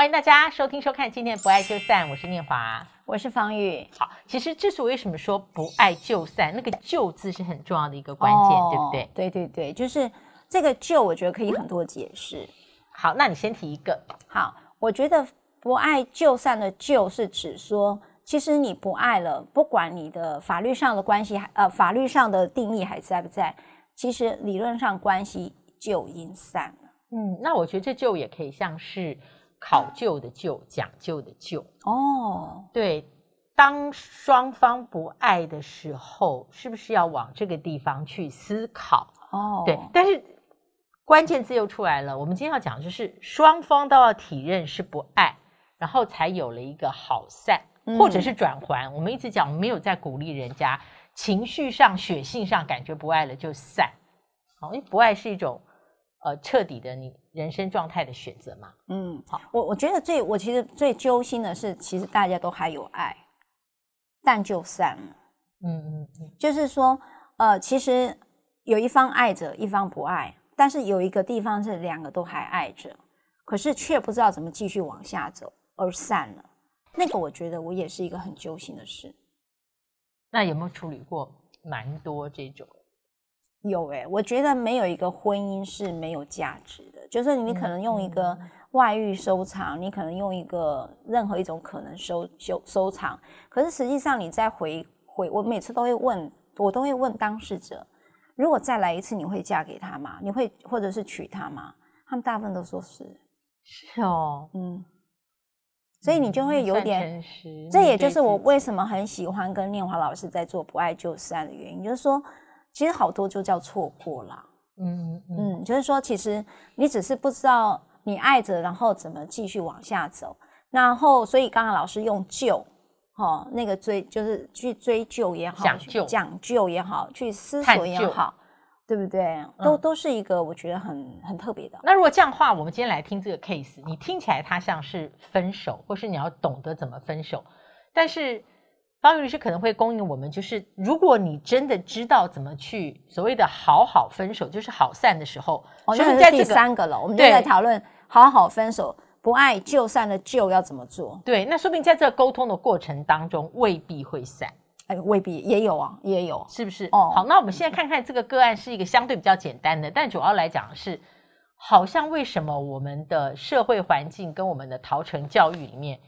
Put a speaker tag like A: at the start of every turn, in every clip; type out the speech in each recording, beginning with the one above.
A: 欢迎大家收听收看今天的《不爱就散》，我是念华，
B: 我是方宇。
A: 好，其实这是为什么说不爱就散，那个“就”字是很重要的一个关键，哦、对不对？
B: 对对对，就是这个“就”，我觉得可以很多解释。
A: 好，那你先提一个。
B: 好，我觉得不爱就散的“就”是指说，其实你不爱了，不管你的法律上的关系还呃法律上的定义还在不在，其实理论上关系就已经散了。
A: 嗯，那我觉得这“就”也可以像是。考究的究，讲究的究
B: 哦，
A: 对，当双方不爱的时候，是不是要往这个地方去思考？
B: 哦，
A: 对，但是关键字又出来了。我们今天要讲的就是双方都要体认是不爱，然后才有了一个好散，或者是转还。嗯、我们一直讲没有在鼓励人家情绪上、血性上感觉不爱了就散，好，因为不爱是一种。呃，彻底的你人生状态的选择嘛？
B: 嗯，好，我我觉得最我其实最揪心的是，其实大家都还有爱，但就散了。
A: 嗯嗯嗯，
B: 就是说，呃，其实有一方爱着，一方不爱，但是有一个地方是两个都还爱着，可是却不知道怎么继续往下走而散了。那个我觉得我也是一个很揪心的事。
A: 那有没有处理过蛮多这种？
B: 有诶、欸，我觉得没有一个婚姻是没有价值的。就是你可能用一个外遇收藏，嗯、你可能用一个任何一种可能收收收场。可是实际上你再回回，我每次都会问，我都会问当事者：如果再来一次，你会嫁给他吗？你会或者是娶他吗？他们大部分都说是。
A: 是哦，
B: 嗯。所以你就会有点，这也就是我为什么很喜欢跟念华老师在做不爱就散的原因，就是说。其实好多就叫错过啦，
A: 嗯嗯
B: 嗯，就是说，其实你只是不知道你爱着，然后怎么继续往下走。然后，所以刚刚老师用“就”哦，那个追就是去追究也好，
A: 讲究
B: 讲究也好，去思索也好，对不对？都、嗯、都是一个我觉得很很特别的。
A: 那如果这样的话，我们今天来听这个 case，你听起来它像是分手，或是你要懂得怎么分手，但是。芳玉律师可能会供应我们，就是如果你真的知道怎么去所谓的好好分手，就是好散的时候，
B: 哦，那是第三个了。我们就在讨论好好分手，不爱就散的就要怎么做？
A: 对，那说不定在这个沟通的过程当中未必会散，
B: 哎，未必也有啊，也有，
A: 是不是？
B: 哦，
A: 好，那我们现在看看这个个案是一个相对比较简单的，但主要来讲是，好像为什么我们的社会环境跟我们的陶成教育里面。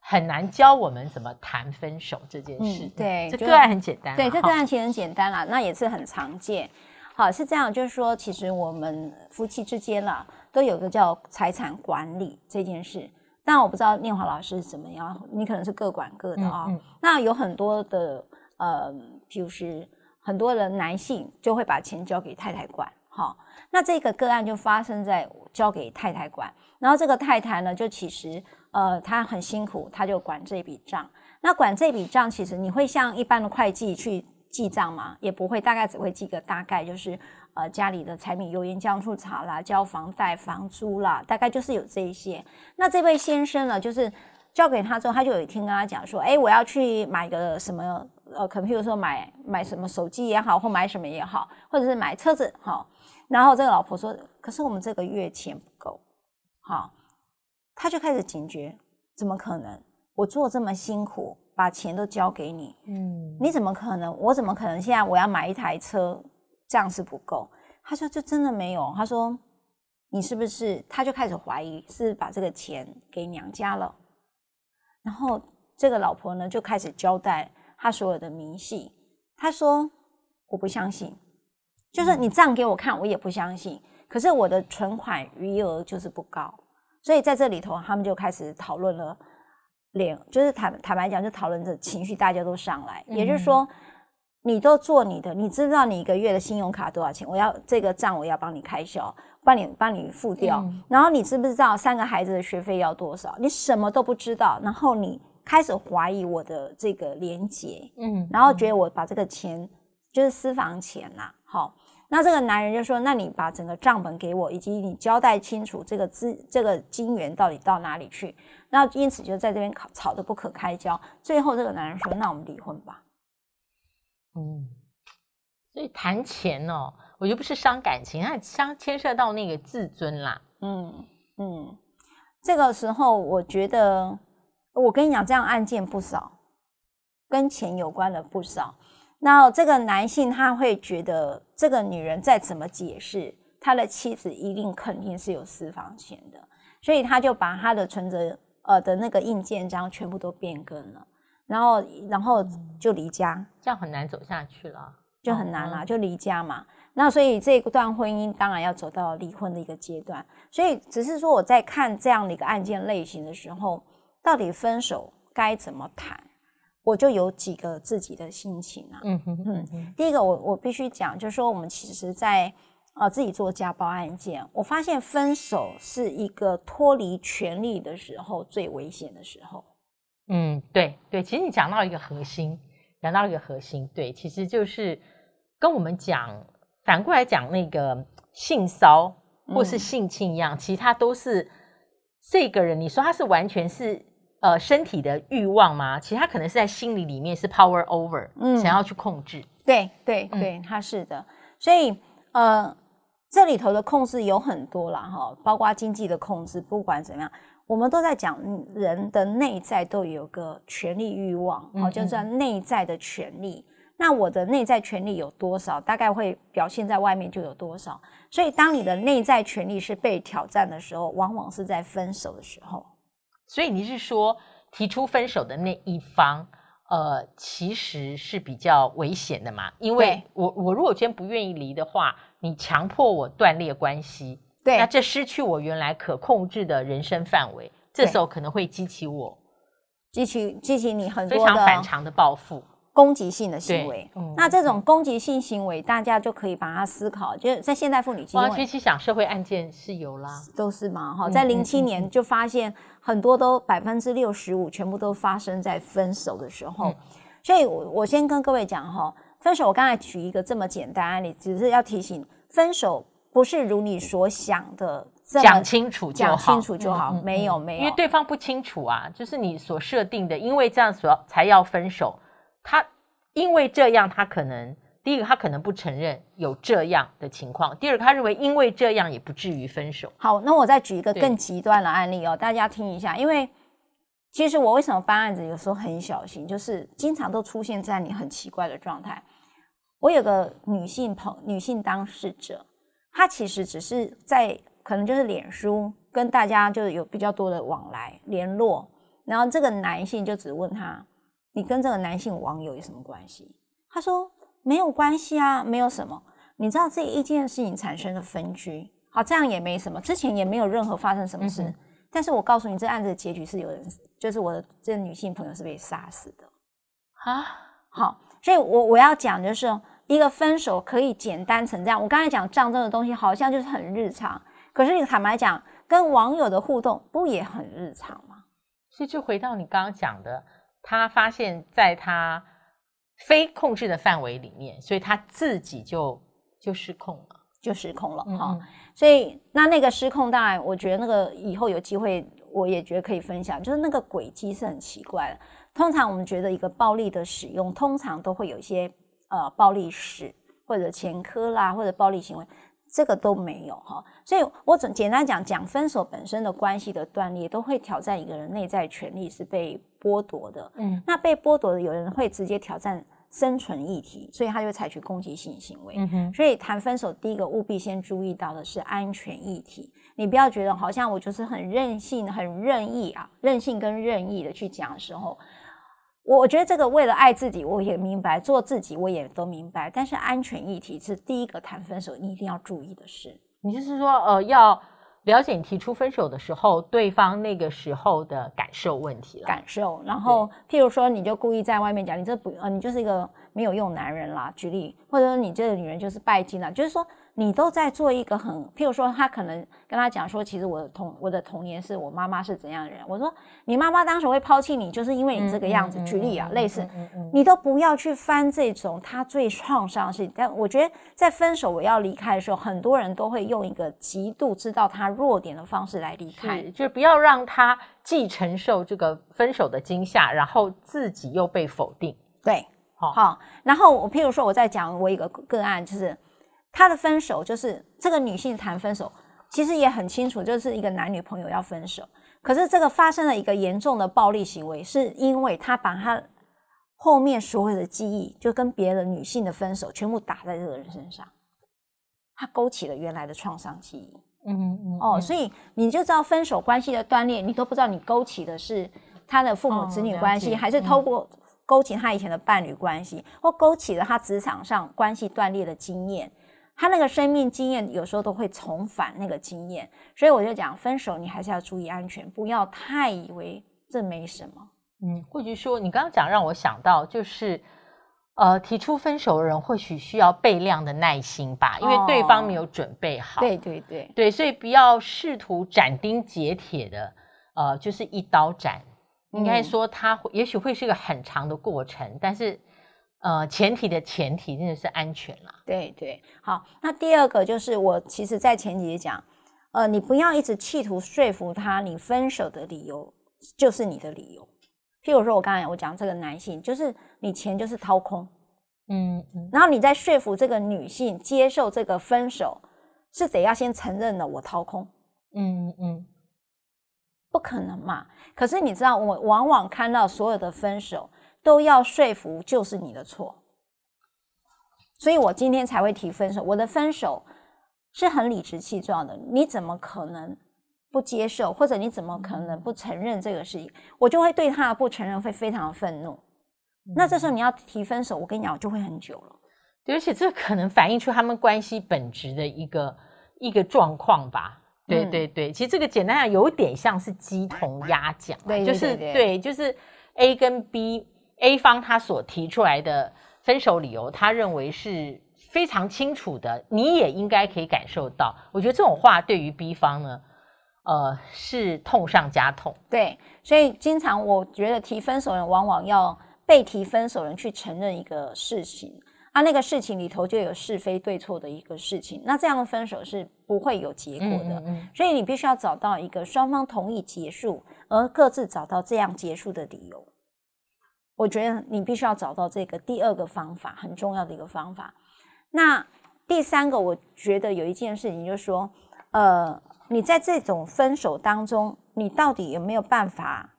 A: 很难教我们怎么谈分手这件事。
B: 嗯、对，
A: 这个案很简单。
B: 对，这个案其实很简单啦，那也是很常见。好，是这样，就是说，其实我们夫妻之间啦，都有个叫财产管理这件事。但我不知道念华老师是怎么样，你可能是各管各的啊、哦。嗯嗯、那有很多的呃，就是很多的男性就会把钱交给太太管。好，那这个个案就发生在交给太太管，然后这个太太呢，就其实。呃，他很辛苦，他就管这笔账。那管这笔账，其实你会像一般的会计去记账吗？也不会，大概只会记个大概，就是呃家里的柴米油盐酱醋茶啦，交房贷、房租啦，大概就是有这一些。那这位先生呢，就是交给他之后，他就有一天跟他讲说：“哎，我要去买个什么呃，可能譬如说买买什么手机也好，或买什么也好，或者是买车子好。”然后这个老婆说：“可是我们这个月钱不够。”好。他就开始警觉，怎么可能？我做这么辛苦，把钱都交给你，
A: 嗯，
B: 你怎么可能？我怎么可能现在我要买一台车，这样是不够？他说这真的没有。他说你是不是？他就开始怀疑是把这个钱给娘家了。然后这个老婆呢就开始交代他所有的明细。他说我不相信，就是你账给我看，我也不相信。可是我的存款余额就是不高。所以在这里头，他们就开始讨论了，脸就是坦坦白讲，就讨论着情绪，大家都上来。嗯、也就是说，你都做你的，你知道你一个月的信用卡多少钱？我要这个账，我要帮你开销，帮你帮你付掉。嗯、然后你知不知道三个孩子的学费要多少？你什么都不知道，然后你开始怀疑我的这个廉洁，
A: 嗯，
B: 然后觉得我把这个钱就是私房钱啦，好。那这个男人就说：“那你把整个账本给我，以及你交代清楚这个资这个金源到底到哪里去。”那因此就在这边吵吵得不可开交。最后这个男人说：“那我们离婚吧。”
A: 嗯，所以谈钱哦，我觉得不是伤感情，它伤牵涉到那个自尊啦。
B: 嗯嗯，这个时候我觉得，我跟你讲，这样案件不少，跟钱有关的不少。那这个男性他会觉得，这个女人再怎么解释，他的妻子一定肯定是有私房钱的，所以他就把他的存折呃的那个印鉴章全部都变更了，然后然后就离家，
A: 这样很难走下去了，
B: 就很难啦，就离家嘛。那所以这段婚姻当然要走到离婚的一个阶段。所以只是说我在看这样的一个案件类型的时候，到底分手该怎么谈？我就有几个自己的心情啊，嗯哼嗯，第一个我我必须讲，就是说我们其实在呃自己做家暴案件，我发现分手是一个脱离权力的时候最危险的时候。
A: 嗯，对对，其实你讲到一个核心，讲到一个核心，对，其实就是跟我们讲反过来讲那个性骚或是性侵一样，嗯、其实他都是这个人，你说他是完全是。呃，身体的欲望吗？其实他可能是在心理里面是 power over，嗯，想要去控制。
B: 对对对，他是的。所以呃，这里头的控制有很多啦，哈，包括经济的控制。不管怎么样，我们都在讲人的内在都有个权利欲望，哦、嗯嗯，就是内在的权利。那我的内在权利有多少，大概会表现在外面就有多少。所以，当你的内在权利是被挑战的时候，往往是在分手的时候。
A: 所以你是说，提出分手的那一方，呃，其实是比较危险的嘛？因为我我如果今天不愿意离的话，你强迫我断裂关系，
B: 对，
A: 那这失去我原来可控制的人生范围，这时候可能会激起我，
B: 激起激起你很多
A: 非常反常的报复。
B: 攻击性的行为，嗯、那这种攻击性行为，大家就可以把它思考，就是在现代妇女基金会，
A: 其实想社会案件是有啦，
B: 都是嘛哈，在零七年就发现很多都百分之六十五全部都发生在分手的时候，嗯、所以我我先跟各位讲哈，分手我刚才举一个这么简单案例，只是要提醒，分手不是如你所想的这么
A: 讲清楚就好，
B: 讲清楚就好，嗯、没有没有，
A: 因为对方不清楚啊，就是你所设定的，因为这样所才要分手。他因为这样，他可能第一个，他可能不承认有这样的情况；第二个，他认为因为这样也不至于分手。
B: 好，那我再举一个更极端的案例哦，大家听一下。因为其实我为什么办案子有时候很小心，就是经常都出现在你很奇怪的状态。我有个女性朋女性当事者，她其实只是在可能就是脸书跟大家就是有比较多的往来联络，然后这个男性就只问她。你跟这个男性网友有什么关系？他说没有关系啊，没有什么。你知道这一件事情产生的分居，好，这样也没什么，之前也没有任何发生什么事。嗯、但是我告诉你，这案子的结局是有人，就是我的这个女性朋友是被杀死的啊。好，所以我我要讲就是一个分手可以简单成这样。我刚才讲账这的东西好像就是很日常，可是你坦白讲，跟网友的互动不也很日常吗？
A: 所以就回到你刚刚讲的。他发现，在他非控制的范围里面，所以他自己就就失控了，
B: 就失控了哈、嗯。所以那那个失控，当然，我觉得那个以后有机会，我也觉得可以分享。就是那个轨迹是很奇怪的。通常我们觉得一个暴力的使用，通常都会有一些呃暴力史或者前科啦，或者暴力行为。这个都没有哈，所以我总简单讲讲分手本身的关系的断裂，都会挑战一个人内在权利是被剥夺的。嗯，那被剥夺的，有人会直接挑战生存议题，所以他就采取攻击性行为。嗯哼，所以谈分手，第一个务必先注意到的是安全议题。你不要觉得好像我就是很任性、很任意啊，任性跟任意的去讲的时候。我觉得这个为了爱自己，我也明白做自己，我也都明白。但是安全议题是第一个谈分手你一定要注意的事。
A: 你就是说，呃，要了解你提出分手的时候，对方那个时候的感受问题了。
B: 感受，然后譬如说，你就故意在外面讲，你这不，呃，你就是一个没有用男人啦。举例，或者说你这个女人就是拜金啦，就是说。你都在做一个很，譬如说，他可能跟他讲说，其实我的童我的童年是我妈妈是怎样的人。我说，你妈妈当时会抛弃你，就是因为你这个样子。嗯、举例啊，嗯、类似、你都不要去翻这种他最创伤的事情。但我觉得，在分手我要离开的时候，很多人都会用一个极度知道他弱点的方式来离开，
A: 就是不要让他既承受这个分手的惊吓，然后自己又被否定。
B: 对，好，好。然后我譬如说，我在讲我一个个案，就是。他的分手就是这个女性谈分手，其实也很清楚，就是一个男女朋友要分手。可是这个发生了一个严重的暴力行为，是因为他把他后面所有的记忆，就跟别的女性的分手，全部打在这个人身上，他勾起了原来的创伤记忆。嗯嗯嗯。哦，所以你就知道分手关系的断裂，你都不知道你勾起的是他的父母子女关系，哦、还是透过勾起他以前的伴侣关系，或勾起了他职场上关系断裂的经验。他那个生命经验有时候都会重返那个经验，所以我就讲分手，你还是要注意安全，不要太以为这没什么。
A: 嗯，或者说你刚刚讲让我想到，就是呃，提出分手的人或许需要倍量的耐心吧，因为对方没有准备好。
B: 哦、对对对
A: 对，所以不要试图斩钉截铁的，呃，就是一刀斩。应该说，他也许会是一个很长的过程，但是。呃，前提的前提真的是安全啦。
B: 对对，好，那第二个就是我其实在前几节讲，呃，你不要一直企图说服他，你分手的理由就是你的理由。譬如说，我刚才我讲这个男性，就是你钱就是掏空，嗯嗯，然后你在说服这个女性接受这个分手，是得要先承认了我掏空，嗯嗯，不可能嘛。可是你知道，我往往看到所有的分手。都要说服就是你的错，所以我今天才会提分手。我的分手是很理直气壮的，你怎么可能不接受，或者你怎么可能不承认这个事情？我就会对他的不承认会非常的愤怒。那这时候你要提分手，我跟你讲，就会很久了。
A: 对，而且这可能反映出他们关系本质的一个一个状况吧。对对对，其实这个简单讲有点像是鸡同鸭讲，对，就是对，就是 A 跟 B。A 方他所提出来的分手理由，他认为是非常清楚的，你也应该可以感受到。我觉得这种话对于 B 方呢，呃，是痛上加痛。
B: 对，所以经常我觉得提分手人往往要被提分手人去承认一个事情，啊，那个事情里头就有是非对错的一个事情，那这样的分手是不会有结果的。嗯嗯嗯。所以你必须要找到一个双方同意结束，而各自找到这样结束的理由。我觉得你必须要找到这个第二个方法，很重要的一个方法。那第三个，我觉得有一件事情，就是说，呃，你在这种分手当中，你到底有没有办法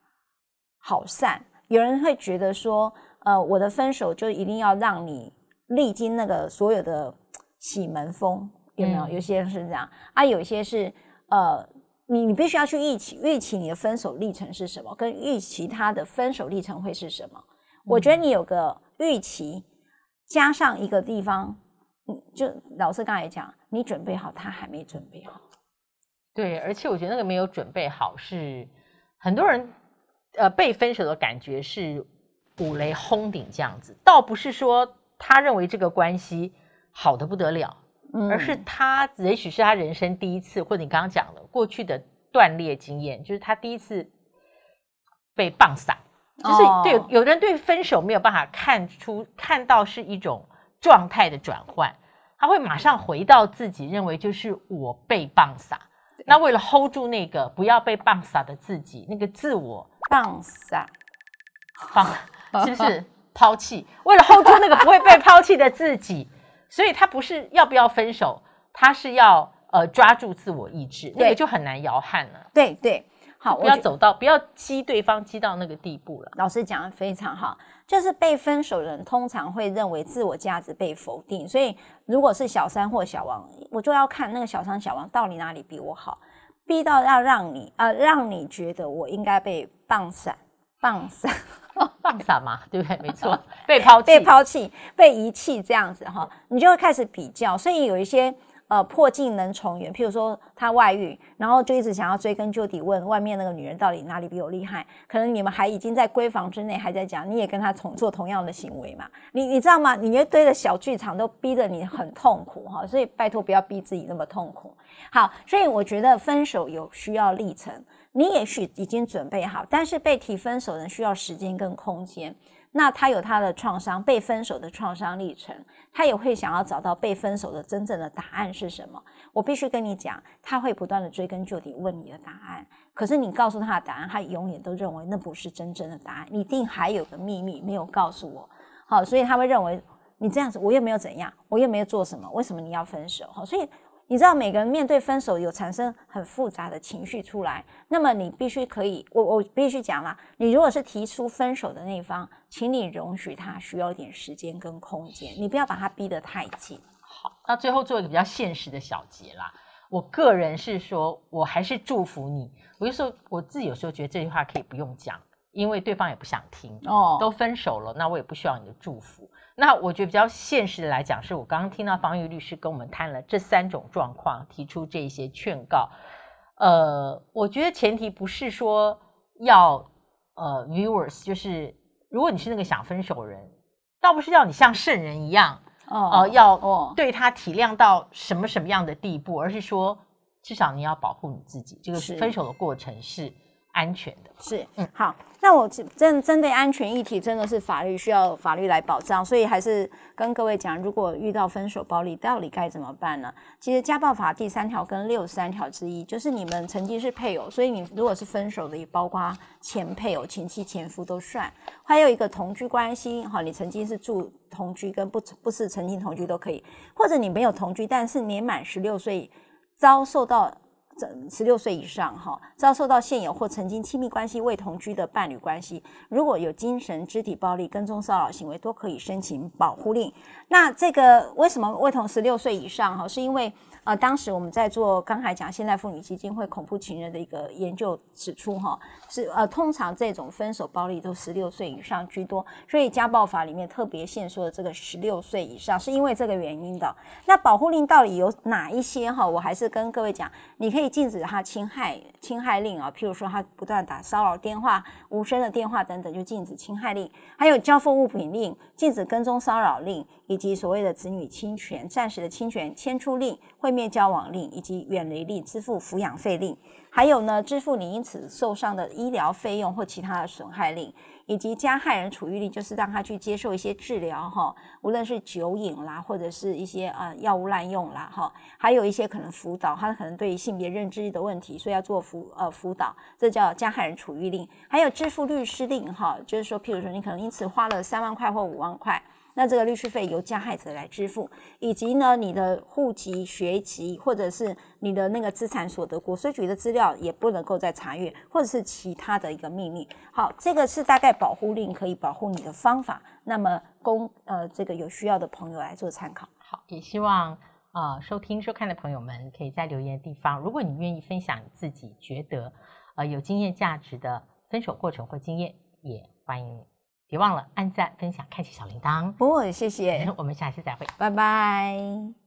B: 好散？有人会觉得说，呃，我的分手就一定要让你历经那个所有的喜门风，有没有？嗯、有些人是这样，啊，有些是，呃。你你必须要去预期预期你的分手历程是什么，跟预期他的分手历程会是什么？嗯、我觉得你有个预期，加上一个地方，嗯，就老师刚才讲，你准备好，他还没准备好。
A: 对，而且我觉得那个没有准备好是很多人呃被分手的感觉是五雷轰顶这样子，倒不是说他认为这个关系好的不得了。而是他也许是他人生第一次，或者你刚刚讲的过去的断裂经验，就是他第一次被棒撒，就是对有的人对分手没有办法看出看到是一种状态的转换，他会马上回到自己认为就是我被棒撒，那为了 hold 住那个不要被棒撒的自己，那个自我
B: 棒撒，
A: 棒 是不是 抛弃？为了 hold 住那个不会被抛弃的自己。所以他不是要不要分手，他是要呃抓住自我意志，那个就很难摇撼了。
B: 对对，好，
A: 不要走到不要激对方激到那个地步了。
B: 老师讲的非常好，就是被分手的人通常会认为自我价值被否定，所以如果是小三或小王，我就要看那个小三小王到底哪里比我好，逼到要让你呃让你觉得我应该被棒散棒散。
A: 放散嘛，对不对？没错，被抛弃、
B: 被抛弃、被遗弃这样子哈，你就会开始比较。所以有一些呃破镜能重圆，譬如说他外遇，然后就一直想要追根究底，问外面那个女人到底哪里比我厉害。可能你们还已经在闺房之内还在讲，你也跟他重做同样的行为嘛？你你知道吗？你一堆的小剧场都逼得你很痛苦哈，所以拜托不要逼自己那么痛苦。好，所以我觉得分手有需要历程。你也许已经准备好，但是被提分手的人需要时间跟空间。那他有他的创伤，被分手的创伤历程，他也会想要找到被分手的真正的答案是什么。我必须跟你讲，他会不断的追根究底问你的答案。可是你告诉他的答案，他永远都认为那不是真正的答案，你一定还有个秘密没有告诉我。好，所以他会认为你这样子，我又没有怎样，我又没有做什么，为什么你要分手？好，所以。你知道每个人面对分手有产生很复杂的情绪出来，那么你必须可以，我我必须讲啦，你如果是提出分手的那一方，请你容许他需要一点时间跟空间，你不要把他逼得太紧。
A: 好，那最后做一个比较现实的小结啦。我个人是说，我还是祝福你。我就说我自己有时候觉得这句话可以不用讲，因为对方也不想听。哦，都分手了，那我也不需要你的祝福。那我觉得比较现实的来讲，是我刚刚听到方玉律师跟我们谈了这三种状况，提出这些劝告。呃，我觉得前提不是说要呃 viewers，就是如果你是那个想分手的人，倒不是要你像圣人一样，哦、呃，要对他体谅到什么什么样的地步，而是说至少你要保护你自己，这个分手的过程是。安全的
B: 是，嗯，好，那我针针对安全议题，真的是法律需要法律来保障，所以还是跟各位讲，如果遇到分手暴力，到底该怎么办呢？其实家暴法第三条跟六十三条之一，就是你们曾经是配偶，所以你如果是分手的，也包括前配偶、前妻、前夫都算。还有一个同居关系，哈，你曾经是住同居跟不不是曾经同居都可以，或者你没有同居，但是年满十六岁遭受到。这十六岁以上哈，遭受到现有或曾经亲密关系未同居的伴侣关系，如果有精神、肢体暴力、跟踪骚扰行为，都可以申请保护令。那这个为什么未同十六岁以上哈？是因为。呃，当时我们在做刚才讲现代妇女基金会恐怖情人的一个研究指出，哈，是呃，通常这种分手暴力都十六岁以上居多，所以家暴法里面特别限缩的这个十六岁以上，是因为这个原因的。那保护令到底有哪一些哈？我还是跟各位讲，你可以禁止他侵害侵害令啊，譬如说他不断打骚扰电话、无声的电话等等，就禁止侵害令；还有交付物品令、禁止跟踪骚扰令，以及所谓的子女侵权、暂时的侵权、迁出令会。灭交往令以及远离令、支付抚养费令，还有呢，支付你因此受伤的医疗费用或其他的损害令，以及加害人处遇令，就是让他去接受一些治疗哈，无论是酒瘾啦，或者是一些呃药物滥用啦哈，还有一些可能辅导，他可能对于性别认知的问题，所以要做辅呃辅导，这叫加害人处遇令，还有支付律师令哈，就是说，譬如说你可能因此花了三万块或五万块。那这个律师费由加害者来支付，以及呢，你的户籍、学籍或者是你的那个资产所得，国税局的资料也不能够再查阅，或者是其他的一个秘密。好，这个是大概保护令可以保护你的方法。那么供呃这个有需要的朋友来做参考。
A: 好，也希望呃收听收看的朋友们可以在留言的地方，如果你愿意分享自己觉得呃有经验价值的分手过程或经验，也欢迎你。别忘了按赞、分享、开启小铃铛。
B: 不，谢谢。
A: 我们下期再会，
B: 拜拜。